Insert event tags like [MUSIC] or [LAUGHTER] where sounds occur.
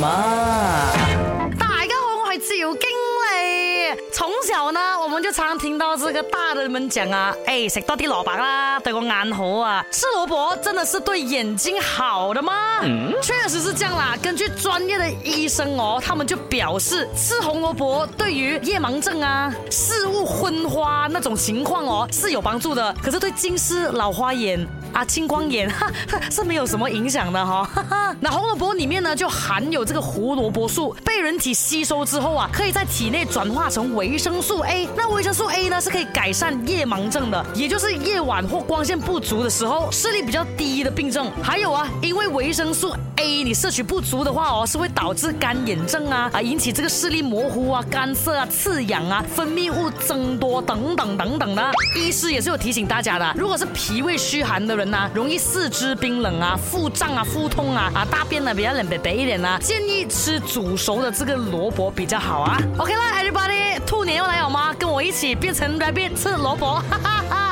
妈大家好我是赵经理从小呢我们就常听到这个大人们讲啊哎食多点萝卜啦对我眼好啊。吃萝卜真的是对眼睛好的吗？嗯？确实是这样啦根据专业的医生哦他们就表示吃红萝卜对于夜盲症啊视物昏花那种情况哦是有帮助的。可是对近视老花眼啊，青光眼哈 [LAUGHS] 是没有什么影响的哈。[LAUGHS] 那红萝卜里面呢就含有这个胡萝卜素，被人体吸收之后啊，可以在体内转化成维生素 A。那维生素 A 呢是可以改善夜盲症的，也就是夜晚或光线不足的时候视力比较低的病症。还有啊，因为维生素 A 你摄取不足的话哦，是会导致干眼症啊啊，引起这个视力模糊啊、干涩啊、刺痒啊、分泌物增多等等等等的。医师也是有提醒大家的，如果是脾胃虚寒的人。呐，容易四肢冰冷啊，腹胀啊，腹痛啊，啊，大便呢比较冷白白一点呢，建议吃煮熟的这个萝卜比较好啊。OK 啦，Everybody，兔年要来好吗？跟我一起变成 rabbit 吃萝卜，哈哈哈。